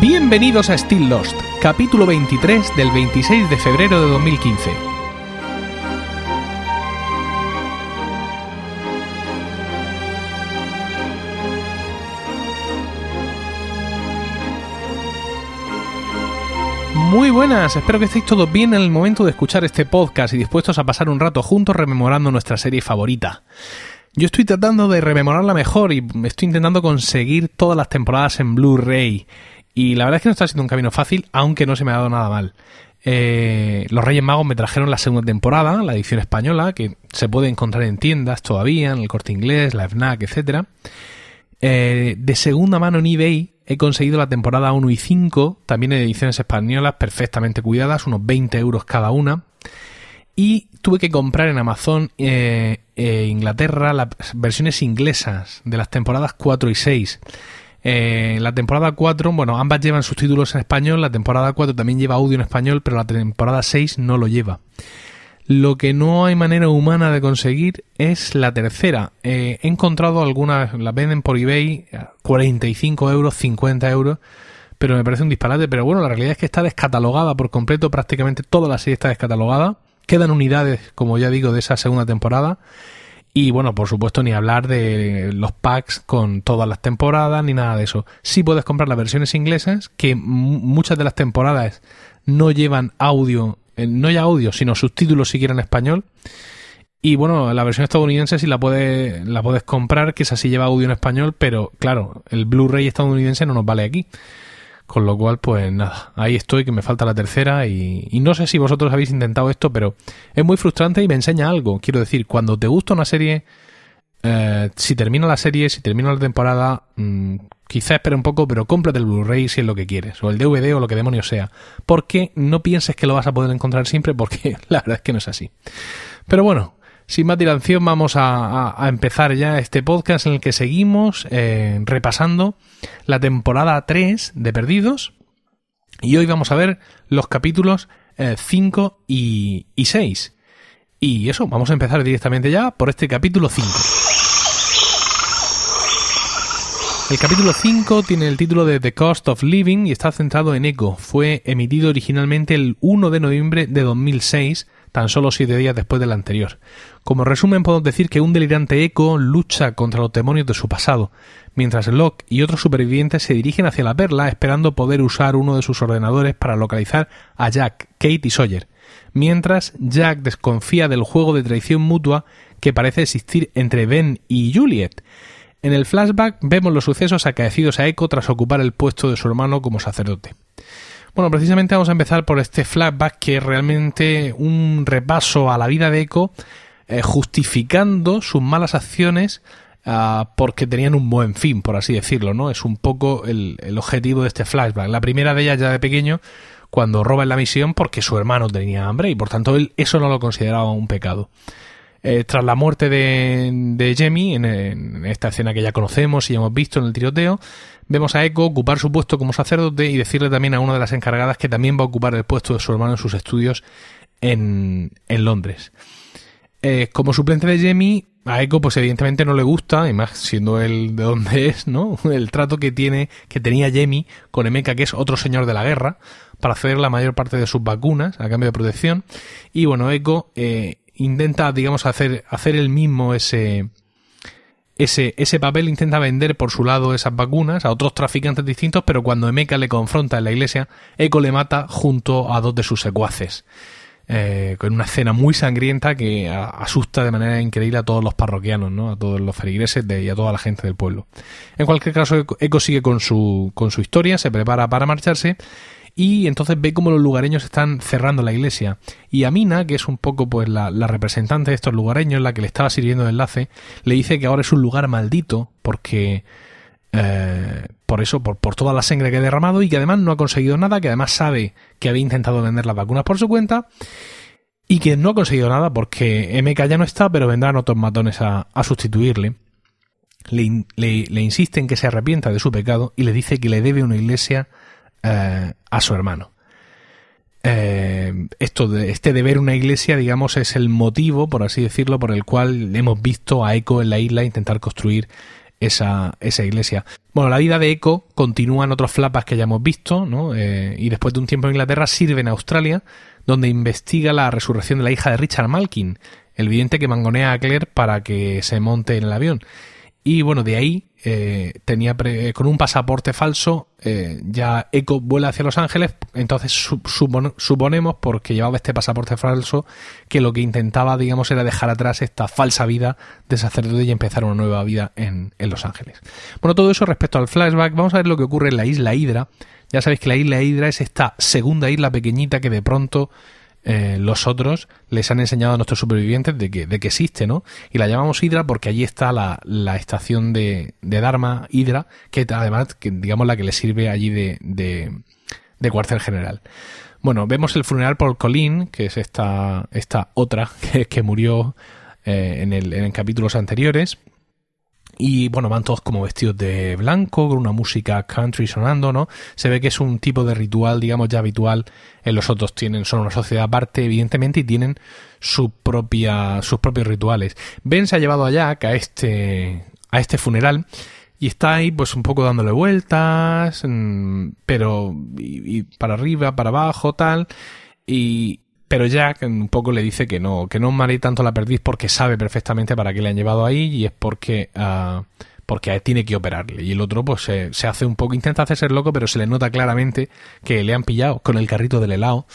Bienvenidos a Still Lost, capítulo 23 del 26 de febrero de 2015. Muy buenas, espero que estéis todos bien en el momento de escuchar este podcast y dispuestos a pasar un rato juntos rememorando nuestra serie favorita. Yo estoy tratando de rememorarla mejor y estoy intentando conseguir todas las temporadas en Blu-ray. Y la verdad es que no está siendo un camino fácil, aunque no se me ha dado nada mal. Eh, los Reyes Magos me trajeron la segunda temporada, la edición española, que se puede encontrar en tiendas todavía, en el corte inglés, la FNAC, etc. Eh, de segunda mano en eBay he conseguido la temporada 1 y 5, también en ediciones españolas perfectamente cuidadas, unos 20 euros cada una. Y tuve que comprar en Amazon eh, eh, Inglaterra las versiones inglesas de las temporadas 4 y 6. Eh, la temporada 4, bueno, ambas llevan sus títulos en español, la temporada 4 también lleva audio en español, pero la temporada 6 no lo lleva. Lo que no hay manera humana de conseguir es la tercera. he encontrado algunas, las venden por eBay, 45 euros, 50 euros, pero me parece un disparate. Pero bueno, la realidad es que está descatalogada por completo, prácticamente toda la serie está descatalogada. Quedan unidades, como ya digo, de esa segunda temporada. Y bueno, por supuesto, ni hablar de los packs con todas las temporadas, ni nada de eso. Sí puedes comprar las versiones inglesas, que muchas de las temporadas no llevan audio, eh, no ya audio, sino subtítulos siquiera en español. Y bueno, la versión estadounidense sí la puedes, la puedes comprar, que esa sí lleva audio en español, pero claro, el Blu-ray estadounidense no nos vale aquí. Con lo cual, pues nada, ahí estoy, que me falta la tercera y, no sé si vosotros habéis intentado esto, pero es muy frustrante y me enseña algo. Quiero decir, cuando te gusta una serie, eh, si termina la serie, si termina la temporada, mm, quizá espera un poco, pero cómprate el Blu-ray si es lo que quieres, o el DVD o lo que demonios sea. Porque no pienses que lo vas a poder encontrar siempre, porque la verdad es que no es así. Pero bueno, sin más dilación, vamos a, empezar ya este podcast en el que seguimos eh, repasando la temporada 3 de Perdidos. Y hoy vamos a ver los capítulos 5 eh, y, y 6. Y eso, vamos a empezar directamente ya por este capítulo 5. El capítulo 5 tiene el título de The Cost of Living y está centrado en Echo. Fue emitido originalmente el 1 de noviembre de 2006 tan solo siete días después del anterior. Como resumen podemos decir que un delirante eco lucha contra los demonios de su pasado, mientras Locke y otros supervivientes se dirigen hacia la perla esperando poder usar uno de sus ordenadores para localizar a Jack, Kate y Sawyer, mientras Jack desconfía del juego de traición mutua que parece existir entre Ben y Juliet. En el flashback vemos los sucesos acaecidos a Echo tras ocupar el puesto de su hermano como sacerdote. Bueno, precisamente vamos a empezar por este flashback que es realmente un repaso a la vida de Echo eh, justificando sus malas acciones ah, porque tenían un buen fin, por así decirlo, ¿no? Es un poco el, objetivo de este flashback. La primera de ellas ya de pequeño, cuando roba en la misión porque su hermano tenía hambre y por tanto él eso no lo consideraba un pecado. Eh, tras la muerte de, de Jamie, en, esta escena que ya conocemos y hemos visto en el tiroteo, vemos a Echo ocupar su puesto como sacerdote y decirle también a una de las encargadas que también va a ocupar el puesto de su hermano en sus estudios en, en Londres. Eh, como suplente de Jamie, a Echo pues evidentemente no le gusta, y más siendo él de donde es, ¿no? El trato que tiene, que tenía Jamie con Emeka, que es otro señor de la guerra, para ceder la mayor parte de sus vacunas a cambio de protección. Y bueno, Echo eh, intenta, digamos, hacer, hacer el mismo ese, ese, ese papel, intenta vender por su lado esas vacunas a otros traficantes distintos, pero cuando Emeka le confronta en la iglesia, Eco le mata junto a dos de sus secuaces. Eh, con una escena muy sangrienta que asusta de manera increíble a todos los parroquianos, ¿no? a todos los feligreses y a toda la gente del pueblo. En cualquier caso, Eco sigue con su, con su historia, se prepara para marcharse y entonces ve cómo los lugareños están cerrando la iglesia. Y Amina, que es un poco pues la, representante de estos lugareños, la que le estaba sirviendo de enlace, le dice que ahora es un lugar maldito porque eh, por eso, por, por, toda la sangre que ha derramado y que además no ha conseguido nada, que además sabe que había intentado vender las vacunas por su cuenta y que no ha conseguido nada porque MK ya no está, pero vendrán otros matones a, sustituirle. Le, le, insiste en que se arrepienta de su pecado y le dice que le debe una iglesia eh, a su hermano. Eh, esto de, este deber una iglesia, digamos, es el motivo, por así decirlo, por el cual hemos visto a Echo en la isla intentar construir esa, esa iglesia. Bueno, la vida de Echo continúa en otros flapas que ya hemos visto, ¿no? Eh, y después de un tiempo en Inglaterra sirve en Australia, donde investiga la resurrección de la hija de Richard Malkin, el vidente que mangonea a Claire para que se monte en el avión. Y bueno, de ahí eh, tenía con un pasaporte falso, eh, ya Eco vuela hacia Los Ángeles, entonces suponemos, porque llevaba este pasaporte falso, que lo que intentaba, digamos, era dejar atrás esta falsa vida de sacerdote y empezar una nueva vida en, en Los Ángeles. Bueno, todo eso respecto al flashback, vamos a ver lo que ocurre en la isla Hydra. Ya sabéis que la isla Hydra es esta segunda isla pequeñita que de pronto eh, los otros les han enseñado a nuestros supervivientes de que, de que existe, ¿no? Y la llamamos Hydra porque allí está la, la estación de, de, Dharma Hydra, que además, que, digamos, la que le sirve allí de, de, cuartel general. Bueno, vemos el funeral por Colin, que es esta, esta otra que, que murió eh, en, el, en capítulos anteriores. Y bueno, van todos como vestidos de blanco, con una música country sonando, ¿no? Se ve que es un tipo de ritual, digamos, ya habitual en los otros. Tienen, son una sociedad aparte, evidentemente, y tienen su propia, sus propios rituales. Ben se ha llevado a Jack a este, a este funeral. Y está ahí, pues un poco dándole vueltas, mm, pero y, y para arriba, para abajo, tal. Y, pero Jack un poco le dice que no, que no mare tanto la perdiz porque sabe perfectamente para qué le han llevado ahí y es porque, uh, porque tiene que operarle. Y el otro pues se, se hace un poco, intenta hacerse loco, pero se le nota claramente que le han pillado con el carrito del helado.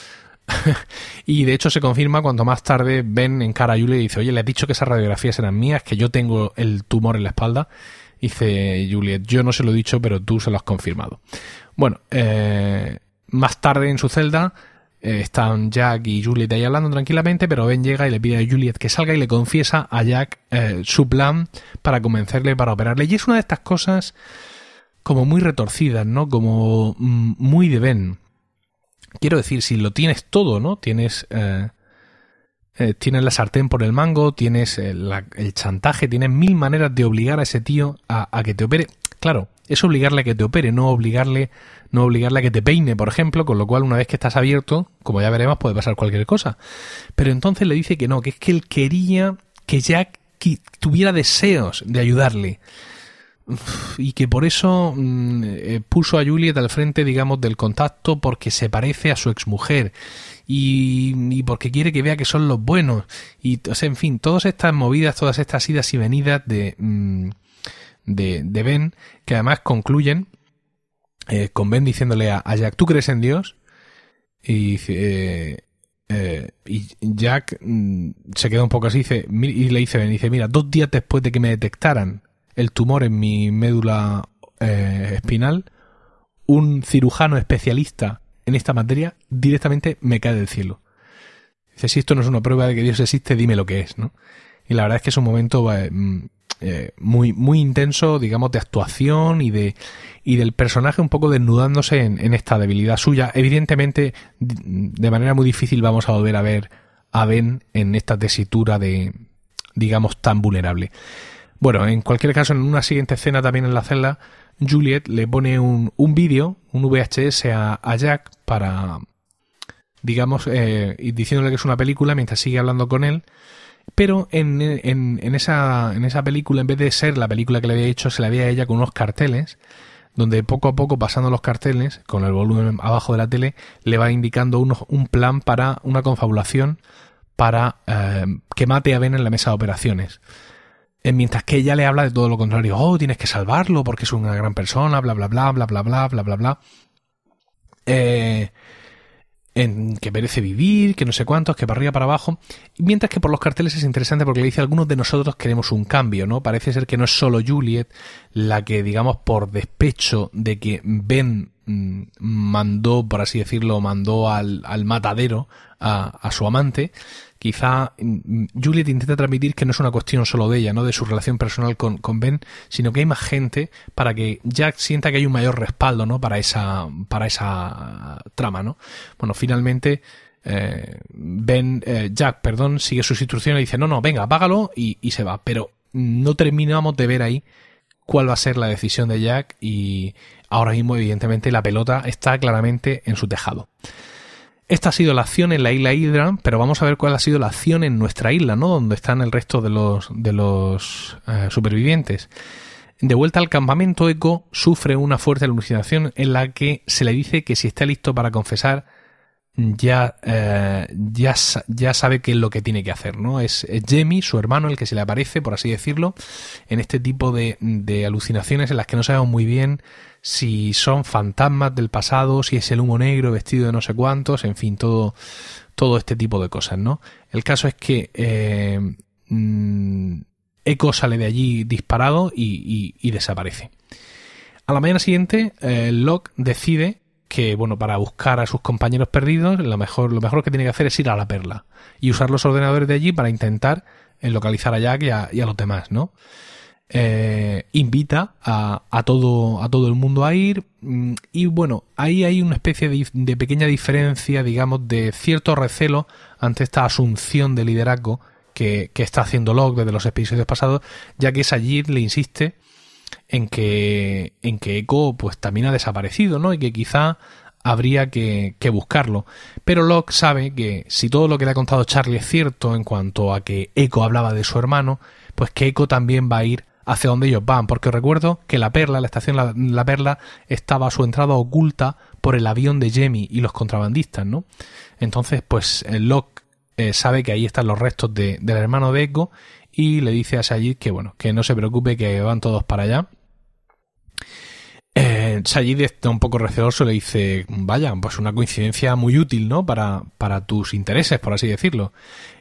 y de hecho se confirma cuando más tarde Ben encara a Juliet y dice, oye, le he dicho que esas radiografías eran mías, que yo tengo el tumor en la espalda. Dice Juliet, yo no se lo he dicho, pero tú se lo has confirmado. Bueno, eh, más tarde en su celda, eh, están Jack y Juliet ahí hablando tranquilamente, pero Ben llega y le pide a Juliet que salga y le confiesa a Jack eh, su plan para convencerle para operarle. Y es una de estas cosas como muy retorcidas, ¿no? Como mm, muy de Ben. Quiero decir, si lo tienes todo, ¿no? Tienes... Eh, tienes la sartén por el mango, tienes el, chantaje, tienes mil maneras de obligar a ese tío a, a que te opere. Claro, es obligarle a que te opere, no obligarle, no obligarle a que te peine, por ejemplo, con lo cual una vez que estás abierto, como ya veremos, puede pasar cualquier cosa. Pero entonces le dice que no, que es que él quería que Jack tuviera deseos de ayudarle. Y que por eso mm, eh, puso a Juliet al frente, digamos, del contacto porque se parece a su exmujer. Y, y porque quiere que vea que son los buenos. Y, en fin, todas estas movidas, todas estas idas y venidas de, mm, de, de Ben, que además concluyen eh, con Ben diciéndole a, Jack, ¿tú crees en Dios? Y, eh, eh, Jack mm, se queda un poco así dice, y le dice Ben, dice, mira, dos días después de que me detectaran el tumor en mi médula espinal, un cirujano especialista en esta materia directamente me cae del cielo. Dice, si esto no es una prueba de que Dios existe, dime lo que es, ¿no? Y la verdad es que es un momento mm, eh, muy, muy intenso, digamos, de actuación y de y del personaje un poco desnudándose en, esta debilidad suya. Evidentemente, de manera muy difícil vamos a volver a ver a Ben en esta tesitura de, digamos, tan vulnerable. Bueno, en cualquier caso, en una siguiente escena también en la celda, Juliet le pone un, un vídeo, un VHS a, Jack para, digamos, eh, diciéndole que es una película mientras sigue hablando con él pero en, en, en, esa, en esa película, en vez de ser la película que le había hecho, se la había ella con unos carteles, donde poco a poco, pasando los carteles, con el volumen abajo de la tele, le va indicando un plan para una confabulación para eh, que mate a Ben en la mesa de operaciones. Eh, mientras que ella le habla de todo lo contrario. Oh, tienes que salvarlo porque es una gran persona, bla, bla, bla, bla, bla, bla, bla, bla, bla. Eh, en que merece vivir, que no sé cuántos, que para arriba, para abajo. Mientras que por los carteles es interesante porque le dice algunos de nosotros queremos un cambio, ¿no? Parece ser que no es solo Juliet la que, digamos, por despecho de que Ben mandó, por así decirlo, mandó al, al matadero a, a su amante, quizá mm, Juliet intenta transmitir que no es una cuestión solo de ella, no de su relación personal con, con, Ben, sino que hay más gente para que Jack sienta que hay un mayor respaldo, ¿no? Para esa, para esa trama, ¿no? Bueno, finalmente, eh, Ben, eh, Jack, perdón, sigue sus instrucciones y dice, no, no, venga, apágalo y, y se va. Pero no terminamos de ver ahí cuál va a ser la decisión de Jack y ahora mismo, evidentemente, la pelota está claramente en su tejado. Esta ha sido la acción en la isla Hydra, pero vamos a ver cuál ha sido la acción en nuestra isla, ¿no? Donde están el resto de los, de los eh, supervivientes. De vuelta al campamento, Echo sufre una fuerte alucinación en la que se le dice que si está listo para confesar, ya, eh, ya, ya sabe qué es lo que tiene que hacer, ¿no? Es, Jamie, su hermano, el que se le aparece, por así decirlo, en este tipo de, de alucinaciones en las que no sabemos muy bien si son fantasmas del pasado, si es el humo negro vestido de no sé cuántos, en fin, todo, todo este tipo de cosas, ¿no? El caso es que eh, mm, Echo sale de allí disparado y, y, desaparece. A la mañana siguiente, eh, Locke decide que, bueno, para buscar a sus compañeros perdidos, lo mejor, lo mejor que tiene que hacer es ir a la perla y usar los ordenadores de allí para intentar localizar a Jack y a, y a los demás, ¿no? Eh, invita a, a, todo, a todo el mundo a ir mm, y bueno, ahí hay una especie de, pequeña diferencia, digamos, de cierto recelo ante esta asunción de liderazgo que, está haciendo Locke desde los episodios pasados, ya que Sajid le insiste en que, en que Echo pues también ha desaparecido, ¿no? Y que quizá habría que, que, buscarlo. Pero Locke sabe que si todo lo que le ha contado Charlie es cierto en cuanto a que Echo hablaba de su hermano, pues que Echo también va a ir hacia donde ellos van, porque recuerdo que la Perla, la estación la, Perla, estaba a su entrada oculta por el avión de Jamie y los contrabandistas, ¿no? Entonces, pues Locke eh, sabe que ahí están los restos de, del hermano de Echo y le dice a Sayid que, bueno, que no se preocupe, que van todos para allá. Eh, Sayid está un poco receloso, le dice, vaya, pues una coincidencia muy útil, ¿no? Para, para tus intereses, por así decirlo.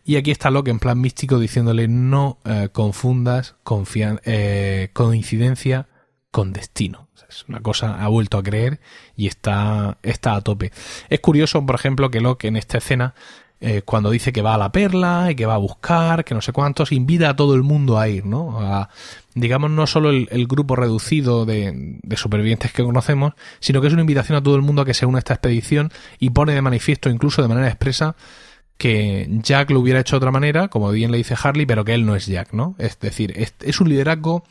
Y aquí está Locke en plan místico diciéndole no eh, confundas eh, coincidencia con destino. es una cosa, ha vuelto a creer y está, está a tope. Es curioso, por ejemplo, que Locke en esta escena, eh, cuando dice que va a la perla y que va a buscar, que no sé cuántos, invita a todo el mundo a ir, ¿no? A, digamos, no solo el, grupo reducido de, de, supervivientes que conocemos, sino que es una invitación a todo el mundo a que se una a esta expedición y pone de manifiesto, incluso de manera expresa, que Jack lo hubiera hecho de otra manera, como bien le dice Harley, pero que él no es Jack, ¿no? Es decir, es, un liderazgo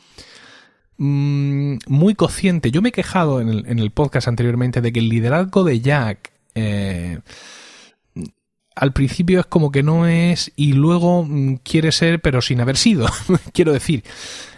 mm, muy consciente. Yo me he quejado en el, podcast anteriormente de que el liderazgo de Jack eh, al principio es como que no es y luego mm, quiere ser pero sin haber sido. Quiero decir,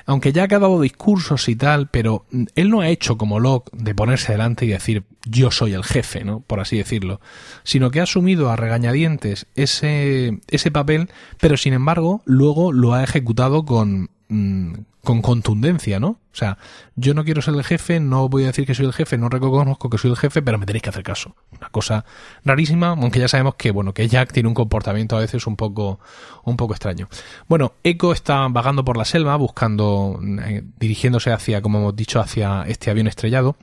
aunque ya ha dado discursos y tal, pero él no ha hecho como Locke de ponerse delante y decir yo soy el jefe, ¿no? Por así decirlo, sino que ha asumido a regañadientes ese, ese papel, pero sin embargo luego lo ha ejecutado con, mm, con contundencia, ¿no? O sea, yo no quiero ser el jefe, no voy a decir que soy el jefe, no reconozco que soy el jefe, pero me tenéis que hacer caso. Una cosa rarísima, aunque ya sabemos que, bueno, que Jack tiene un comportamiento a veces un poco, un poco extraño. Bueno, Echo está vagando por la selva, buscando, eh, dirigiéndose hacia, como hemos dicho, hacia este avión estrellado.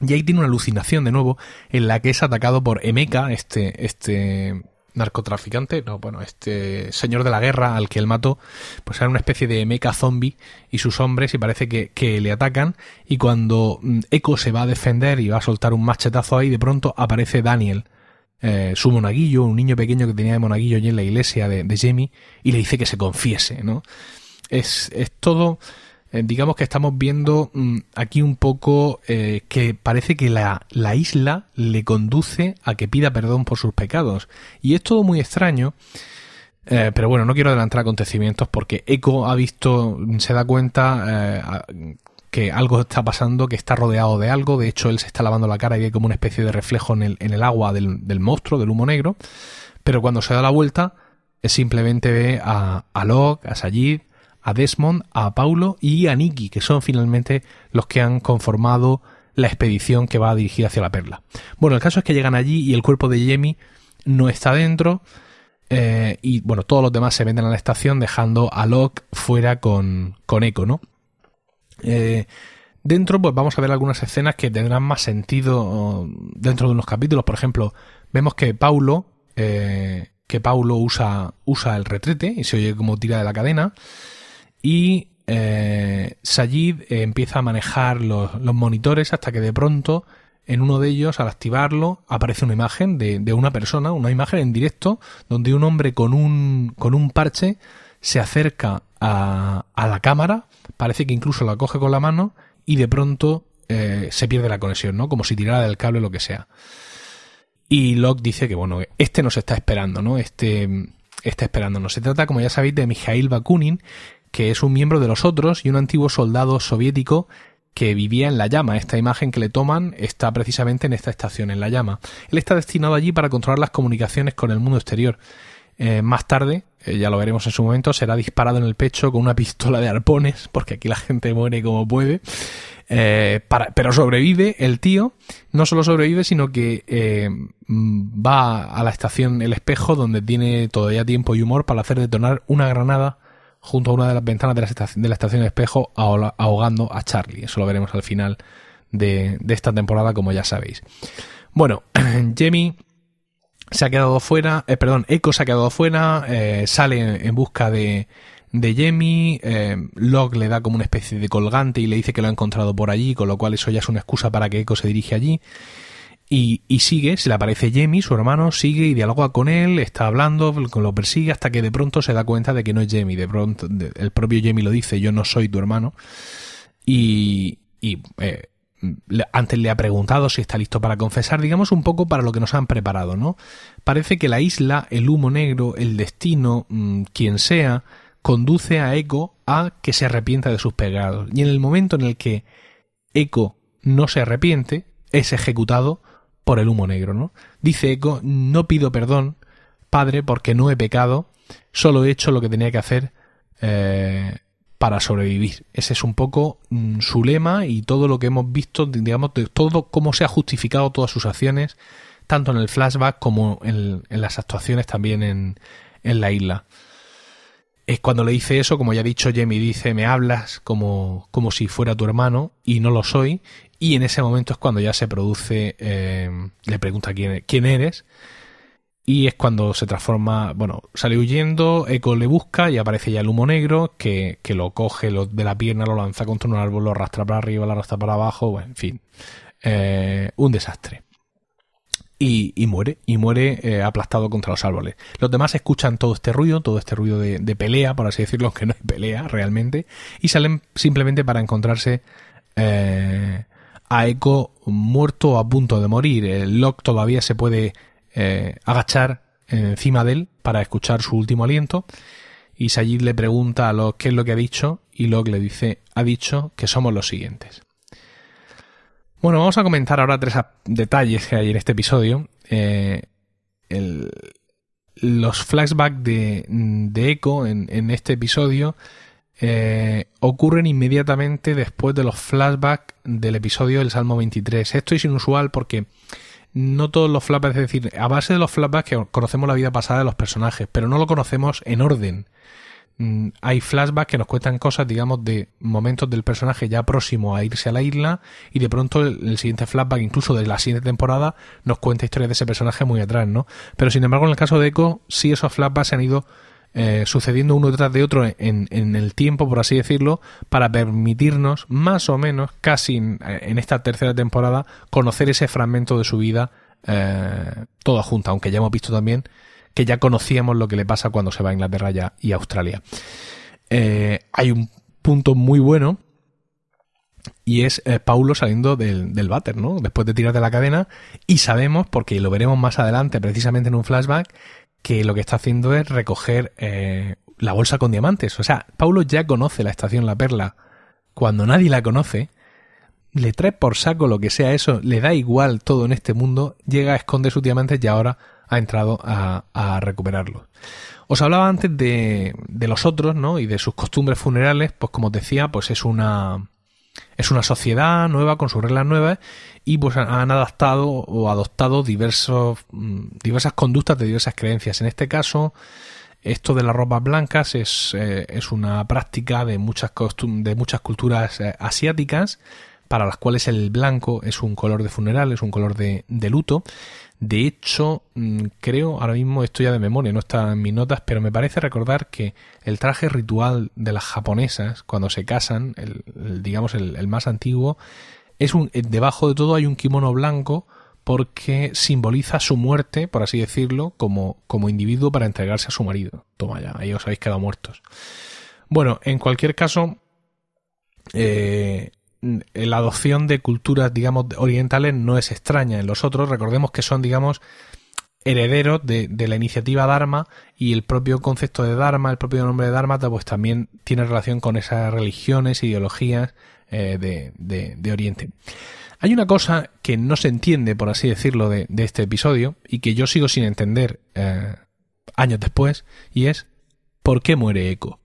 Y ahí tiene una alucinación de nuevo en la que es atacado por Emeka, este, este narcotraficante, no, bueno, este señor de la guerra al que él mató, pues era una especie de mecha zombie y sus hombres y parece que, que le atacan y cuando mm, Echo se va a defender y va a soltar un machetazo ahí, de pronto aparece Daniel, eh, su monaguillo, un niño pequeño que tenía de monaguillo allí en la iglesia de, de Jamie y le dice que se confiese, ¿no? Es, es todo eh, digamos que estamos viendo mm, aquí un poco eh, que parece que la, la, isla le conduce a que pida perdón por sus pecados. Y es todo muy extraño. Eh, pero bueno, no quiero adelantar acontecimientos porque Echo ha visto, se da cuenta que algo está pasando, que está rodeado de algo. De hecho, él se está lavando la cara y ve como una especie de reflejo en el, en el agua del, del monstruo, del humo negro. Pero cuando se da la vuelta, simplemente ve a, a Locke, a Sayid, a Desmond, a Paulo y a Nicky, que son finalmente los que han conformado la expedición que va a dirigir hacia la perla. Bueno, el caso es que llegan allí y el cuerpo de Jamie no está dentro. Eh, y bueno, todos los demás se venden a la estación dejando a Locke fuera con, con Echo, ¿no? Eh, dentro, pues vamos a ver algunas escenas que tendrán más sentido dentro de unos capítulos. Por ejemplo, vemos que Paulo, eh, que Paulo usa, usa el retrete y se oye como tira de la cadena y eh, Sajid eh, empieza a manejar los, monitores hasta que de pronto en uno de ellos, al activarlo, aparece una imagen de, una persona, una imagen en directo, donde un hombre con un, con un parche se acerca a, la cámara, parece que incluso la coge con la mano y de pronto eh, se pierde la conexión, ¿no? Como si tirara del cable o lo que sea. Y Locke dice que, bueno, este nos está esperando, ¿no? Este está esperándonos. Se trata, como ya sabéis, de Mijail Bakunin, que es un miembro de los otros y un antiguo soldado soviético que vivía en La Llama. Esta imagen que le toman está precisamente en esta estación, en La Llama. Él está destinado allí para controlar las comunicaciones con el mundo exterior. Eh, más tarde, eh, ya lo veremos en su momento, será disparado en el pecho con una pistola de arpones, porque aquí la gente muere como puede. Eh, pero sobrevive el tío, no solo sobrevive, sino que va a la estación El Espejo, donde tiene todavía tiempo y humor para hacer detonar una granada junto a una de las ventanas de la, estación, de la estación de espejo ahogando a Charlie. Eso lo veremos al final de, esta temporada, como ya sabéis. Bueno, Jamie se ha quedado fuera, eh, perdón, Echo se ha quedado fuera, eh, sale en busca de, de Jamie, eh, Locke le da como una especie de colgante y le dice que lo ha encontrado por allí, con lo cual eso ya es una excusa para que Echo se dirige allí. Y, sigue, se le aparece Jamie, su hermano, sigue y dialoga con él, está hablando, lo persigue hasta que de pronto se da cuenta de que no es Jamie. De pronto, el propio Jamie lo dice, yo no soy tu hermano. Y, y eh, antes le ha preguntado si está listo para confesar, digamos un poco para lo que nos han preparado, ¿no? Parece que la isla, el humo negro, el destino, mm, quien sea, conduce a Echo a que se arrepienta de sus pecados. Y en el momento en el que Echo no se arrepiente, es ejecutado por el humo negro, ¿no? Dice Eco, no pido perdón, Padre, porque no he pecado, solo he hecho lo que tenía que hacer eh, para sobrevivir. Ese es un poco mm, su lema y todo lo que hemos visto, digamos, de todo cómo se ha justificado todas sus acciones, tanto en el flashback como en, las actuaciones también en, la isla es cuando le dice eso, como ya ha dicho Jamie, dice, me hablas como, como si fuera tu hermano y no lo soy. Y en ese momento es cuando ya se produce, eh, le pregunta quién, quién eres. Y es cuando se transforma, bueno, sale huyendo, Echo le busca y aparece ya el humo negro que, que lo coge de la pierna, lo lanza contra un árbol, lo arrastra para arriba, lo arrastra para abajo, en fin, eh, un desastre y, muere, y muere eh, aplastado contra los árboles. Los demás escuchan todo este ruido, todo este ruido de, pelea, por así decirlo, aunque no hay pelea realmente, y salen simplemente para encontrarse eh, a Echo muerto a punto de morir. El Locke todavía se puede eh, agachar encima de él para escuchar su último aliento. Y Sayid le pregunta a Locke qué es lo que ha dicho y Locke le dice, ha dicho que somos los siguientes. Bueno, vamos a comentar ahora tres detalles que hay en este episodio. Eh, los flashbacks de, de Echo en, este episodio eh, ocurren inmediatamente después de los flashbacks del episodio del Salmo 23. Esto es inusual porque no todos los flashbacks, es decir, a base de los flashbacks que conocemos la vida pasada de los personajes, pero no lo conocemos en orden. Mm, hay flashbacks que nos cuentan cosas, digamos, de momentos del personaje ya próximo a irse a la isla y de pronto el, siguiente flashback, incluso de la siguiente temporada, nos cuenta historias de ese personaje muy atrás, ¿no? Pero sin embargo, en el caso de Echo, sí esos flashbacks se han ido eh, sucediendo uno detrás de otro en, en, el tiempo, por así decirlo, para permitirnos, más o menos, casi en, esta tercera temporada, conocer ese fragmento de su vida eh, toda junta, aunque ya hemos visto también que ya conocíamos lo que le pasa cuando se va a Inglaterra y Australia. Eh, hay un punto muy bueno y es Paulo saliendo del, del váter, ¿no? Después de tirar de la cadena y sabemos, porque lo veremos más adelante precisamente en un flashback, que lo que está haciendo es recoger eh, la bolsa con diamantes. O sea, Paulo ya conoce la estación La Perla cuando nadie la conoce, le trae por saco lo que sea eso, le da igual todo en este mundo, llega, esconde sus diamantes y ahora ha entrado a, a recuperarlos. Os hablaba antes de, de, los otros, ¿no? Y de sus costumbres funerales, pues como os decía, pues es una es una sociedad nueva con sus reglas nuevas y pues han adaptado o adoptado diversos mm, diversas conductas de diversas creencias. En este caso, esto de las ropas blancas es, eh, es una práctica de muchas de muchas culturas eh, asiáticas para las cuales el blanco es un color de funeral, es un color de, de luto de hecho, mm, creo, ahora mismo esto ya de memoria, no está en mis notas, pero me parece recordar que el traje ritual de las japonesas, cuando se casan, el, digamos el, más antiguo, es un, eh, debajo de todo hay un kimono blanco porque simboliza su muerte, por así decirlo, como, como individuo para entregarse a su marido. Toma ya, ahí os habéis quedado muertos. Bueno, en cualquier caso, eh, la adopción de culturas, digamos, orientales no es extraña en los otros. Recordemos que son, digamos, herederos de, la iniciativa Dharma y el propio concepto de Dharma, el propio nombre de Dharma, pues también tiene relación con esas religiones, ideologías eh, de, Oriente. Hay una cosa que no se entiende, por así decirlo, de, este episodio y que yo sigo sin entender eh, años después y es ¿por qué muere Eco?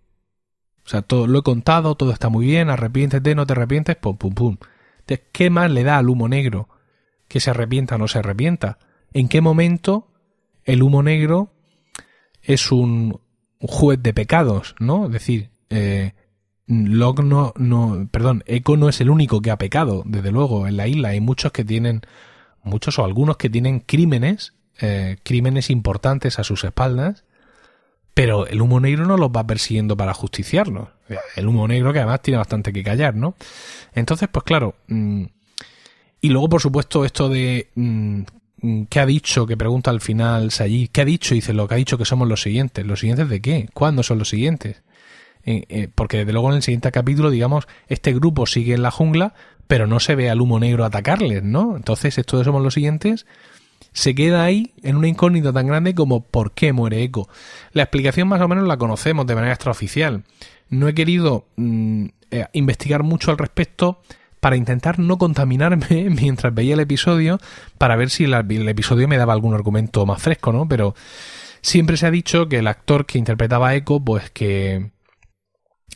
O sea, todo lo he contado, todo está muy bien, arrepiéntete, no te arrepientes, pum, pum, pum. ¿Qué más le da al humo negro que se arrepienta o no se arrepienta? ¿En qué momento el humo negro es un juez de pecados, ¿no? Es decir, eh, no, no, perdón, Echo no es el único que ha pecado, desde luego, en la isla hay muchos que tienen, muchos o algunos que tienen crímenes, eh, crímenes importantes a sus espaldas, pero el humo negro no los va persiguiendo para justiciarlos. El humo negro que además tiene bastante que callar, ¿no? Entonces, pues claro, mm, y luego, por supuesto, esto de mm, ¿Qué ha dicho? Que pregunta al final allí. ¿Qué ha dicho? Dice lo que ha dicho que somos los siguientes. ¿Los siguientes de qué? ¿Cuándo son los siguientes? Eh, eh, porque desde luego en el siguiente capítulo, digamos, este grupo sigue en la jungla, pero no se ve al humo negro atacarles, ¿no? Entonces, esto de somos los siguientes se queda ahí en una incógnita tan grande como ¿por qué muere Eco? La explicación más o menos la conocemos de manera extraoficial. No he querido mm, eh, investigar mucho al respecto para intentar no contaminarme mientras veía el episodio, para ver si el, episodio me daba algún argumento más fresco, ¿no? Pero siempre se ha dicho que el actor que interpretaba a Echo, pues que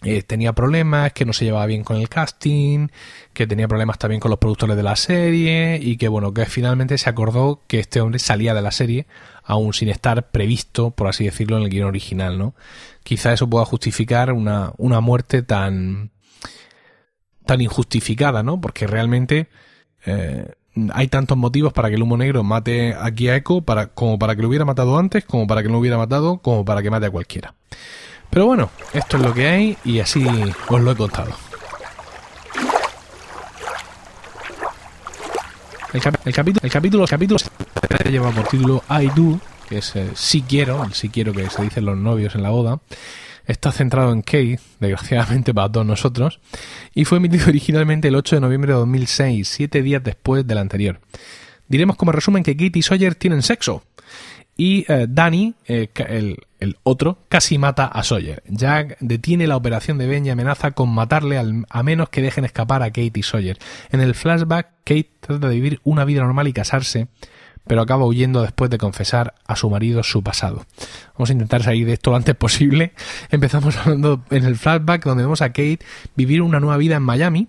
eh, tenía problemas, que no se llevaba bien con el casting, que tenía problemas también con los productores de la serie y que bueno, que finalmente se acordó que este hombre salía de la serie aún sin estar previsto, por así decirlo, en el guion original, ¿no? Quizá eso pueda justificar una, una muerte tan tan injustificada, ¿no? Porque realmente eh, hay tantos motivos para que el humo negro mate aquí a Echo, para, como para que lo hubiera matado antes, como para que lo hubiera matado, como para que mate a cualquiera. Pero bueno, esto es lo que hay y así os lo he contado. El, capítulo, el capítulo, el capítulo lleva por título I Do, que es eh, si quiero, el si quiero que se dicen los novios en la boda está centrado en Kate, desgraciadamente para todos nosotros, y fue emitido originalmente el 8 de noviembre de 2006, siete días después del anterior. Diremos como resumen que Kate y Sawyer tienen sexo. Y eh, Danny, eh, el, otro, casi mata a Sawyer. Jack detiene la operación de Ben y amenaza con matarle a menos que dejen escapar a Kate y Sawyer. En el flashback, Kate trata de vivir una vida normal y casarse, pero acaba huyendo después de confesar a su marido su pasado. Vamos a intentar salir de esto lo antes posible. Empezamos hablando en el flashback donde vemos a Kate vivir una nueva vida en Miami,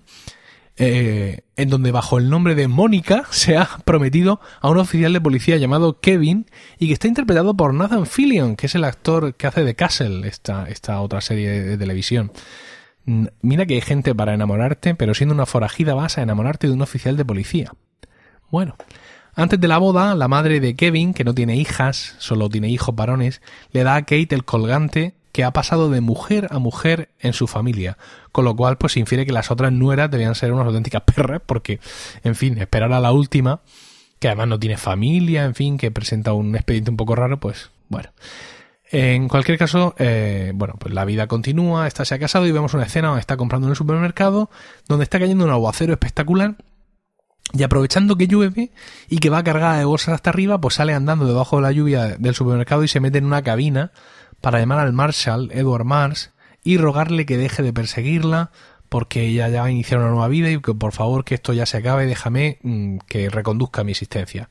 eh, en donde bajo el nombre de Mónica se ha prometido a un oficial de policía llamado Kevin y que está interpretado por Nathan Fillion, que es el actor que hace de Castle, esta, esta otra serie de televisión. Mira que hay gente para enamorarte, pero siendo una forajida vas a enamorarte de un oficial de policía. Bueno, antes de la boda, la madre de Kevin, que no tiene hijas, solo tiene hijos varones, le da a Kate el colgante que ha pasado de mujer a mujer en su familia, con lo cual pues se infiere que las otras nueras debían ser unas auténticas perras, porque, en fin, esperar a la última, que además no tiene familia, en fin, que presenta un expediente un poco raro, pues bueno. En cualquier caso, eh, bueno, pues la vida continúa, esta se ha casado y vemos una escena donde está comprando en el supermercado, donde está cayendo un aguacero espectacular y aprovechando que llueve y que va cargada de bolsas hasta arriba, pues sale andando debajo de la lluvia del supermercado y se mete en una cabina para llamar al Marshall, Edward Mars, y rogarle que deje de perseguirla porque ella ya va a iniciar una nueva vida y que por favor que esto ya se acabe, déjame mm, que reconduzca mi existencia.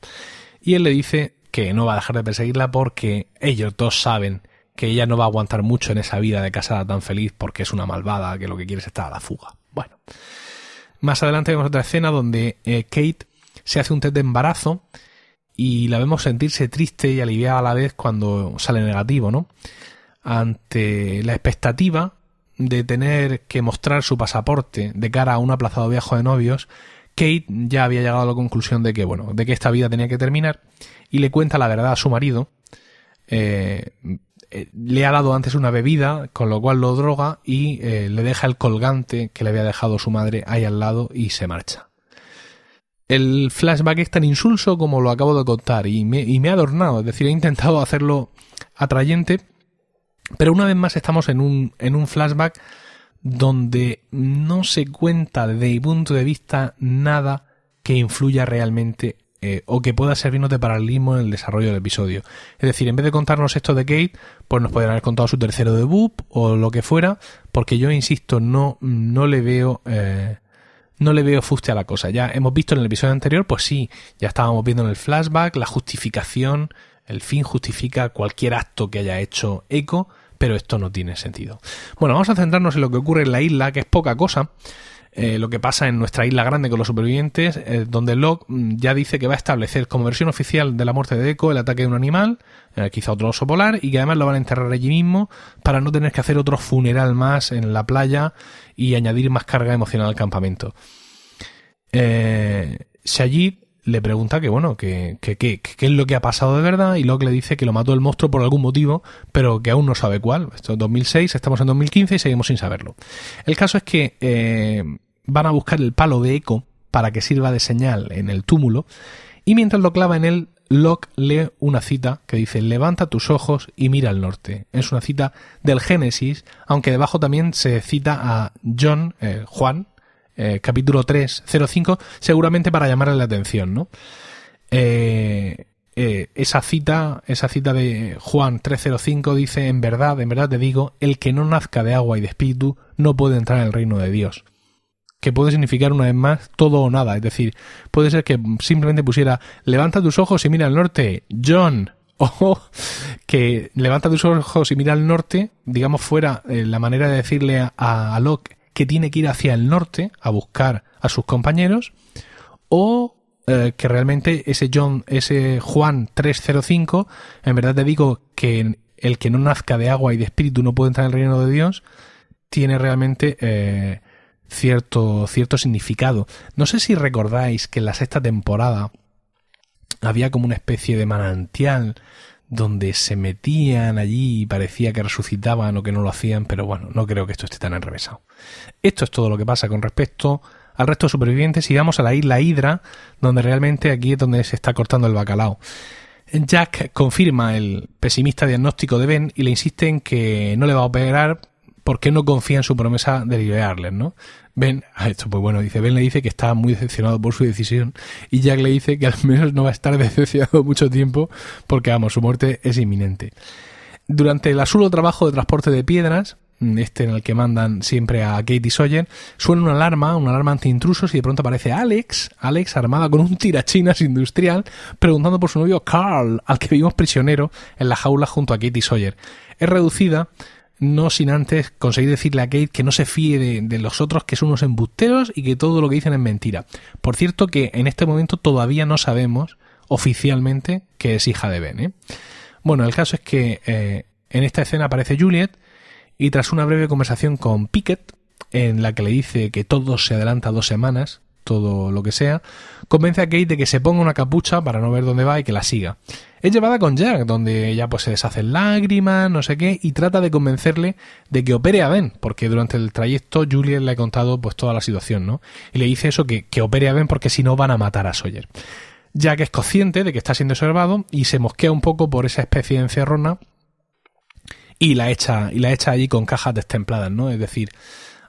Y él le dice que no va a dejar de perseguirla porque ellos dos saben que ella no va a aguantar mucho en esa vida de casada tan feliz porque es una malvada que lo que quiere es estar a la fuga. Bueno. Más adelante vemos otra escena donde eh, Kate se hace un test de embarazo y la vemos sentirse triste y aliviada a la vez cuando sale negativo, ¿no? Ante la expectativa de tener que mostrar su pasaporte de cara a un aplazado viaje de novios, Kate ya había llegado a la conclusión de que, bueno, de que esta vida tenía que terminar y le cuenta la verdad a su marido, eh, eh, le ha dado antes una bebida, con lo cual lo droga y eh, le deja el colgante que le había dejado su madre ahí al lado y se marcha. El flashback es tan insulso como lo acabo de contar y me, y me ha adornado, es decir, he intentado hacerlo atrayente, pero una vez más estamos en un, en un flashback donde no se cuenta desde mi punto de vista nada que influya realmente eh, o que pueda servirnos de paralelismo en el desarrollo del episodio. Es decir, en vez de contarnos esto de Kate, pues nos podrían haber contado su tercero debut o lo que fuera, porque yo insisto, no, no le veo... Eh, no le veo fuste a la cosa. Ya hemos visto en el episodio anterior, pues sí, ya estábamos viendo en el flashback la justificación, el fin justifica cualquier acto que haya hecho Echo, pero esto no tiene sentido. Bueno, vamos a centrarnos en lo que ocurre en la isla, que es poca cosa. Eh, lo que pasa en nuestra isla grande con los supervivientes, eh, donde Locke mm, ya dice que va a establecer como versión oficial de la muerte de Echo el ataque de un animal, eh, quizá otro oso polar, y que además lo van a enterrar allí mismo para no tener que hacer otro funeral más en la playa y añadir más carga emocional al campamento. Eh, le pregunta que bueno, que, qué es lo que ha pasado de verdad y Locke le dice que lo mató el monstruo por algún motivo, pero que aún no sabe cuál. Esto es 2006, estamos en 2015 y seguimos sin saberlo. El caso es que eh, van a buscar el palo de eco para que sirva de señal en el túmulo y mientras lo clava en él, Locke lee una cita que dice levanta tus ojos y mira al norte. Es una cita del Génesis, aunque debajo también se cita a John, eh, Juan, eh, capítulo 3, 05, seguramente para llamarle la atención, ¿no? Eh, eh, esa cita, esa cita de Juan 305 dice, en verdad, en verdad te digo, el que no nazca de agua y de espíritu no puede entrar en el reino de Dios. Que puede significar una vez más todo o nada. Es decir, puede ser que simplemente pusiera, levanta tus ojos y mira al norte, John. O que levanta tus ojos y mira al norte, digamos fuera la manera de decirle a, a Locke que tiene que ir hacia el norte a buscar a sus compañeros, o eh, que realmente ese John, ese Juan 305, en verdad te digo que el que no nazca de agua y de espíritu no puede entrar en el reino de Dios, tiene realmente eh, cierto, cierto significado. No sé si recordáis que en la sexta temporada había como una especie de manantial donde se metían allí y parecía que resucitaban o que no lo hacían, pero bueno, no creo que esto esté tan enrevesado. Esto es todo lo que pasa con respecto al resto de supervivientes y vamos a la isla Hydra, donde realmente aquí es donde se está cortando el bacalao. Jack confirma el pesimista diagnóstico de Ben y le insiste en que no le va a operar porque no confía en su promesa de liberarle, ¿no? Ben, esto pues bueno, dice, Ben le dice que está muy decepcionado por su decisión y Jack le dice que al menos no va a estar decepcionado mucho tiempo porque, vamos, su muerte es inminente. Durante el asulo trabajo de transporte de piedras, este en el que mandan siempre a Katie Sawyer, suena una alarma, una alarma anti-intrusos y de pronto aparece Alex, Alex armada con un tirachinas industrial, preguntando por su novio Carl, al que vimos prisionero en la jaula junto a Katie Sawyer. Es reducida no sin antes conseguir decirle a Kate que no se fíe de, los otros, que son unos embusteros y que todo lo que dicen es mentira. Por cierto que en este momento todavía no sabemos oficialmente que es hija de Ben. ¿eh? Bueno, el caso es que eh, en esta escena aparece Juliet y tras una breve conversación con Pickett, en la que le dice que todo se adelanta dos semanas, todo lo que sea, convence a Kate de que se ponga una capucha para no ver dónde va y que la siga. Es llevada con Jack, donde ella pues se deshacen lágrimas, no sé qué, y trata de convencerle de que opere a Ben, porque durante el trayecto Juliet le ha contado pues toda la situación, ¿no? Y le dice eso, que, que opere a Ben porque si no van a matar a Sawyer. Jack es consciente de que está siendo observado y se mosquea un poco por esa especie de encerrona y la echa, y la echa allí con cajas destempladas, ¿no? Es decir,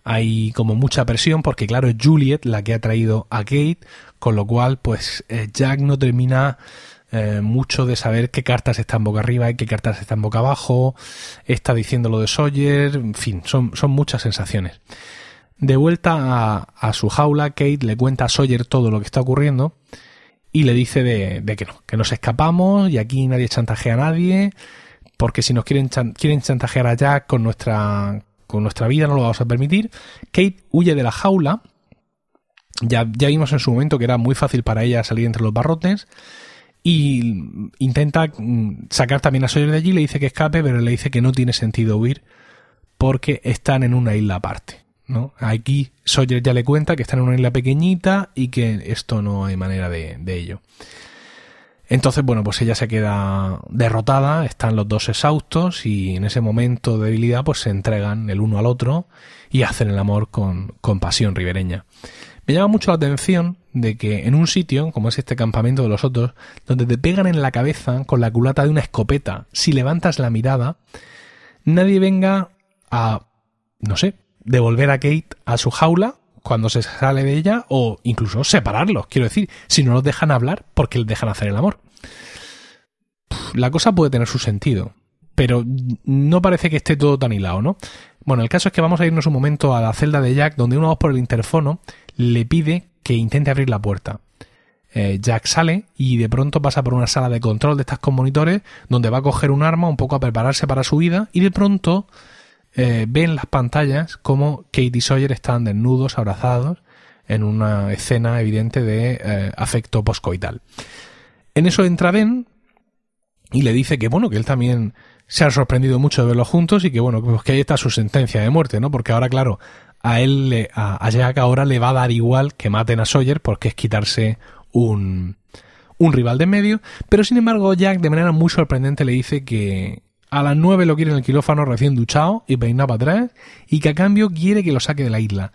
hay como mucha presión porque claro es Juliet la que ha traído a Kate, con lo cual pues eh, Jack no termina eh, mucho de saber qué cartas están boca arriba y qué cartas están boca abajo, está diciendo lo de Sawyer, en fin, son, son muchas sensaciones. De vuelta a, su jaula, Kate le cuenta a Sawyer todo lo que está ocurriendo y le dice de, de, que no, que nos escapamos y aquí nadie chantajea a nadie, porque si nos quieren, quieren chantajear a Jack con nuestra, con nuestra vida no lo vamos a permitir. Kate huye de la jaula. Ya, ya vimos en su momento que era muy fácil para ella salir entre los barrotes. Y intenta mm, sacar también a Sawyer de allí, le dice que escape, pero le dice que no tiene sentido huir porque están en una isla aparte. ¿no? Aquí Sawyer ya le cuenta que están en una isla pequeñita y que esto no hay manera de, de ello. Entonces, bueno, pues ella se queda derrotada, están los dos exhaustos y en ese momento de debilidad pues se entregan el uno al otro y hacen el amor con, con pasión ribereña. Me llama mucho la atención de que en un sitio, como es este campamento de los otros, donde te pegan en la cabeza con la culata de una escopeta, si levantas la mirada, nadie venga a, no sé, devolver a Kate a su jaula cuando se sale de ella o incluso separarlos, quiero decir, si no los dejan hablar, porque les dejan hacer el amor? La cosa puede tener su sentido, pero no parece que esté todo tan hilado, ¿no? Bueno, el caso es que vamos a irnos un momento a la celda de Jack, donde una voz por el interfono le pide que intente abrir la puerta. Eh, Jack sale y de pronto pasa por una sala de control de estas con monitores, donde va a coger un arma un poco a prepararse para su vida, y de pronto eh, ve en las pantallas como Kate y Sawyer están desnudos, abrazados, en una escena evidente de eh, afecto poscoital. En eso entra Ben y le dice que bueno, que él también se ha sorprendido mucho de verlos juntos y que bueno, pues que ahí está su sentencia de muerte, ¿no? Porque ahora, claro, a él, a, a Jack ahora le va a dar igual que maten a Sawyer porque es quitarse un, un rival de medio, pero sin embargo Jack de manera muy sorprendente le dice que a las 9 lo quiere en el quirófano recién duchado y peinado para atrás y que a cambio quiere que lo saque de la isla.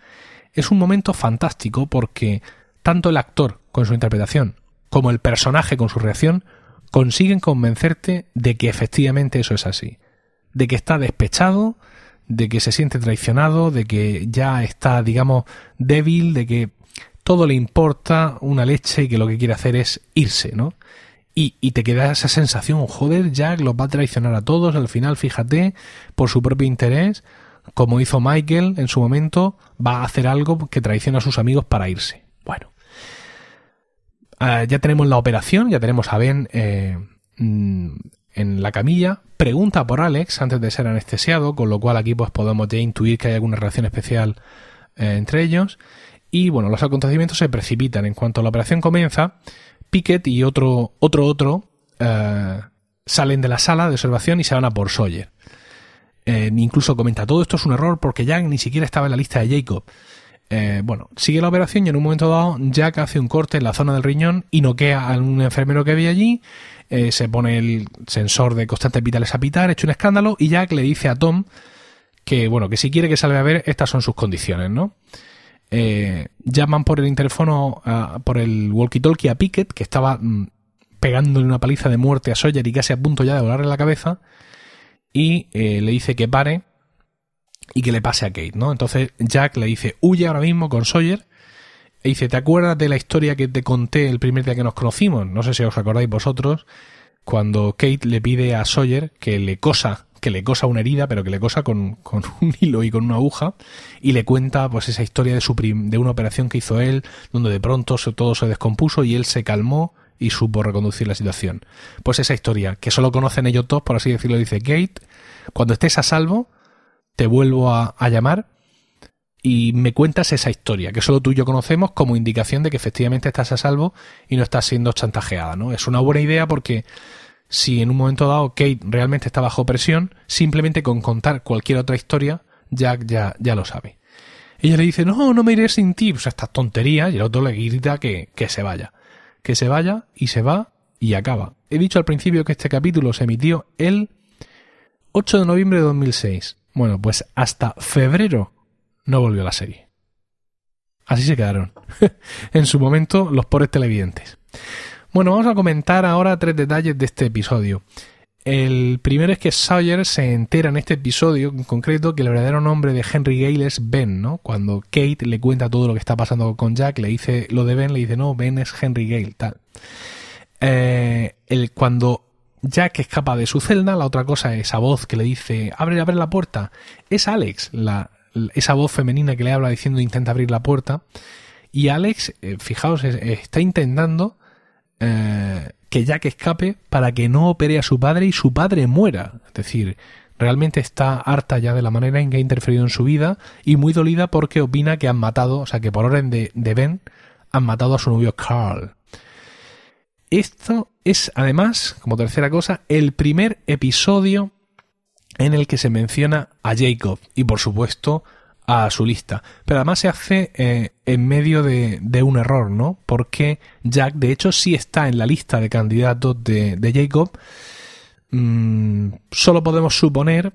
Es un momento fantástico porque tanto el actor con su interpretación como el personaje con su reacción consiguen convencerte de que efectivamente eso es así, de que está despechado, de que se siente traicionado, de que ya está, digamos, débil, de que todo le importa una leche y que lo que quiere hacer es irse, ¿no? Y, y, te queda esa sensación, joder, Jack los va a traicionar a todos, al final, fíjate, por su propio interés, como hizo Michael en su momento, va a hacer algo que traiciona a sus amigos para irse. Bueno, uh, ya tenemos la operación, ya tenemos a Ben eh, mm, en la camilla, pregunta por Alex antes de ser anestesiado, con lo cual aquí pues podemos ya intuir que hay alguna relación especial eh, entre ellos. Y bueno, los acontecimientos se precipitan. En cuanto la operación comienza, Pickett y otro, otro, otro eh, salen de la sala de observación y se van a por Sawyer. Eh, incluso comenta, todo esto es un error porque Jack ni siquiera estaba en la lista de Jacob. Eh, bueno, sigue la operación y en un momento dado Jack hace un corte en la zona del riñón y noquea a un enfermero que había allí, se pone el sensor de constantes vitales a pitar, hecho un escándalo y Jack le dice a Tom que, bueno, que si quiere que salga a ver, estas son sus condiciones, ¿no? Eh, llaman por el interfono, por el walkie-talkie a Pickett, que estaba mm, pegándole una paliza de muerte a Sawyer y casi a punto ya de volarle la cabeza, y eh, le dice que pare y que le pase a Kate, ¿no? Entonces Jack le dice, huye ahora mismo con Sawyer, e dice, ¿te acuerdas de la historia que te conté el primer día que nos conocimos? No sé si os acordáis vosotros, cuando Kate le pide a Sawyer que le cosa que le cosa una herida, pero que le cosa con, con, un hilo y con una aguja, y le cuenta pues esa historia de, su de una operación que hizo él, donde de pronto todo se descompuso y él se calmó y supo reconducir la situación. Pues esa historia, que solo conocen ellos dos, por así decirlo, dice Kate, cuando estés a salvo, te vuelvo a, a llamar y me cuentas esa historia, que solo tú y yo conocemos como indicación de que efectivamente estás a salvo y no estás siendo chantajeada, ¿no? Es una buena idea porque si en un momento dado Kate realmente está bajo presión, simplemente con contar cualquier otra historia, Jack ya, ya lo sabe. Ella le dice, no, no me iré sin ti, pues estas tonterías, y el otro le grita que, que se vaya. Que se vaya, y se va, y acaba. He dicho al principio que este capítulo se emitió el 8 de noviembre de 2006. Bueno, pues hasta febrero no volvió la serie. Así se quedaron. en su momento los pobres televidentes. Bueno, vamos a comentar ahora tres detalles de este episodio. El primero es que Sawyer se entera en este episodio en concreto que el verdadero nombre de Henry Gale es Ben, ¿no? Cuando Kate le cuenta todo lo que está pasando con Jack, le dice lo de Ben, le dice no, Ben es Henry Gale, tal. Eh, el, cuando Jack escapa de su celda, la otra cosa es esa voz que le dice abre, abre la puerta, es Alex, la, esa voz femenina que le habla diciendo intenta abrir la puerta. Y Alex, eh, fijaos, está intentando eh, que Jack escape para que no opere a su padre y su padre muera. Es decir, realmente está harta ya de la manera en que ha interferido en su vida y muy dolida porque opina que han matado, o sea, que por orden de, de Ben han matado a su novio Carl. Esto es, además, como tercera cosa, el primer episodio en el que se menciona a Jacob y, por supuesto, a su lista. Pero además se hace eh, en medio de, un error, ¿no? Porque Jack, de hecho, sí está en la lista de candidatos de, Jacob. Mm, solo podemos suponer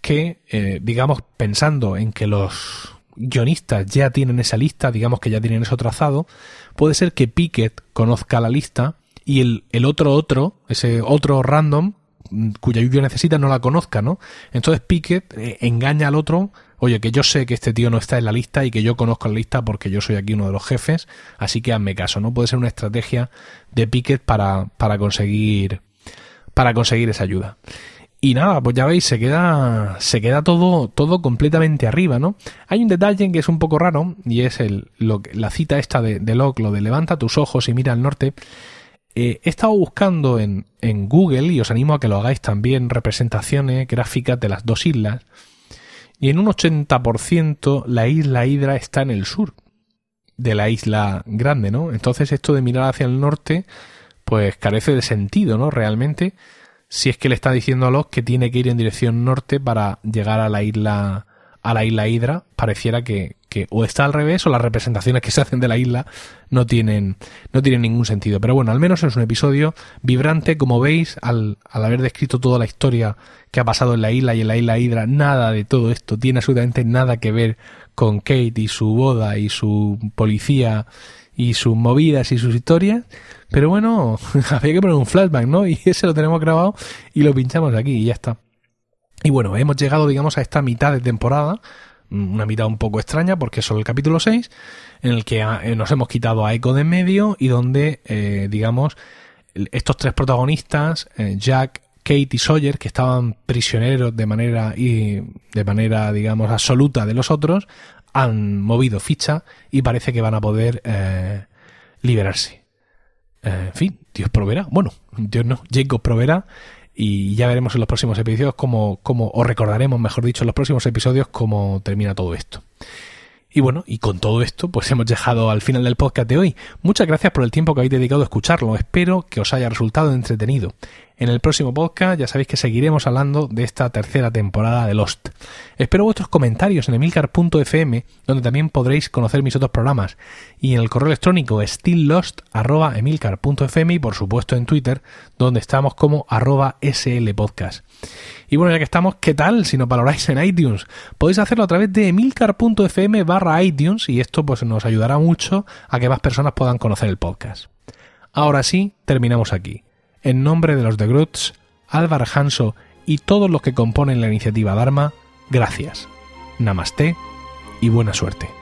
que, eh, digamos, pensando en que los guionistas ya tienen esa lista, digamos que ya tienen eso trazado, puede ser que Pickett conozca la lista y el, el otro otro, ese otro random, mm, cuya lluvia necesita, no la conozca, ¿no? Entonces Pickett eh, engaña al otro oye, que yo sé que este tío no está en la lista y que yo conozco la lista porque yo soy aquí uno de los jefes, así que hazme caso, ¿no? Puede ser una estrategia de Pickett para, para conseguir para conseguir esa ayuda. Y nada, pues ya veis, se queda, se queda todo, todo completamente arriba, ¿no? Hay un detalle que es un poco raro, y es el, lo, la cita esta de, de Locke, lo de levanta tus ojos y mira al norte. Eh, he estado buscando en, en Google, y os animo a que lo hagáis también, representaciones gráficas de las dos islas, y en un 80% la isla Hydra está en el sur de la isla grande, ¿no? Entonces esto de mirar hacia el norte, pues carece de sentido, ¿no? Realmente si es que le está diciendo a Locke que tiene que ir en dirección norte para llegar a la isla a la isla Hydra, pareciera que, que, o está al revés o las representaciones que se hacen de la isla no tienen, no tienen ningún sentido. Pero bueno, al menos es un episodio vibrante, como veis, al, al haber descrito toda la historia que ha pasado en la isla y en la isla Hydra, nada de todo esto tiene absolutamente nada que ver con Kate y su boda y su policía y sus movidas y sus historias. Pero bueno, había que poner un flashback, ¿no? Y ese lo tenemos grabado y lo pinchamos aquí y ya está. Y bueno, hemos llegado, digamos, a esta mitad de temporada, una mitad un poco extraña porque es solo el capítulo 6, en el que ah, eh, nos hemos quitado a Echo de en medio y donde, eh, digamos, estos tres protagonistas, eh, Jack, Kate y Sawyer, que estaban prisioneros de manera y de manera, digamos, absoluta de los otros, han movido ficha y parece que van a poder liberarse. En fin, Dios proveerá. Bueno, Dios no, Jacob proveerá y ya veremos en los próximos episodios cómo, cómo, o recordaremos, mejor dicho, en los próximos episodios cómo termina todo esto. Y bueno, y con todo esto, pues hemos llegado al final del podcast de hoy. Muchas gracias por el tiempo que habéis dedicado a escucharlo. Espero que os haya resultado entretenido. En el próximo podcast ya sabéis que seguiremos hablando de esta tercera temporada de Lost. Espero vuestros comentarios en emilcar.fm, donde también podréis conocer mis otros programas, y en el correo electrónico stilllost.emilcar.fm y por supuesto en Twitter, donde estamos como arroba slpodcast. Y bueno, ya que estamos, ¿qué tal si nos valoráis en iTunes? Podéis hacerlo a través de emilcar.fm barra iTunes y esto pues nos ayudará mucho a que más personas puedan conocer el podcast. Ahora sí, terminamos aquí. En nombre de los de Groots, Álvaro Hanso y todos los que componen la iniciativa Dharma, gracias. Namaste y buena suerte.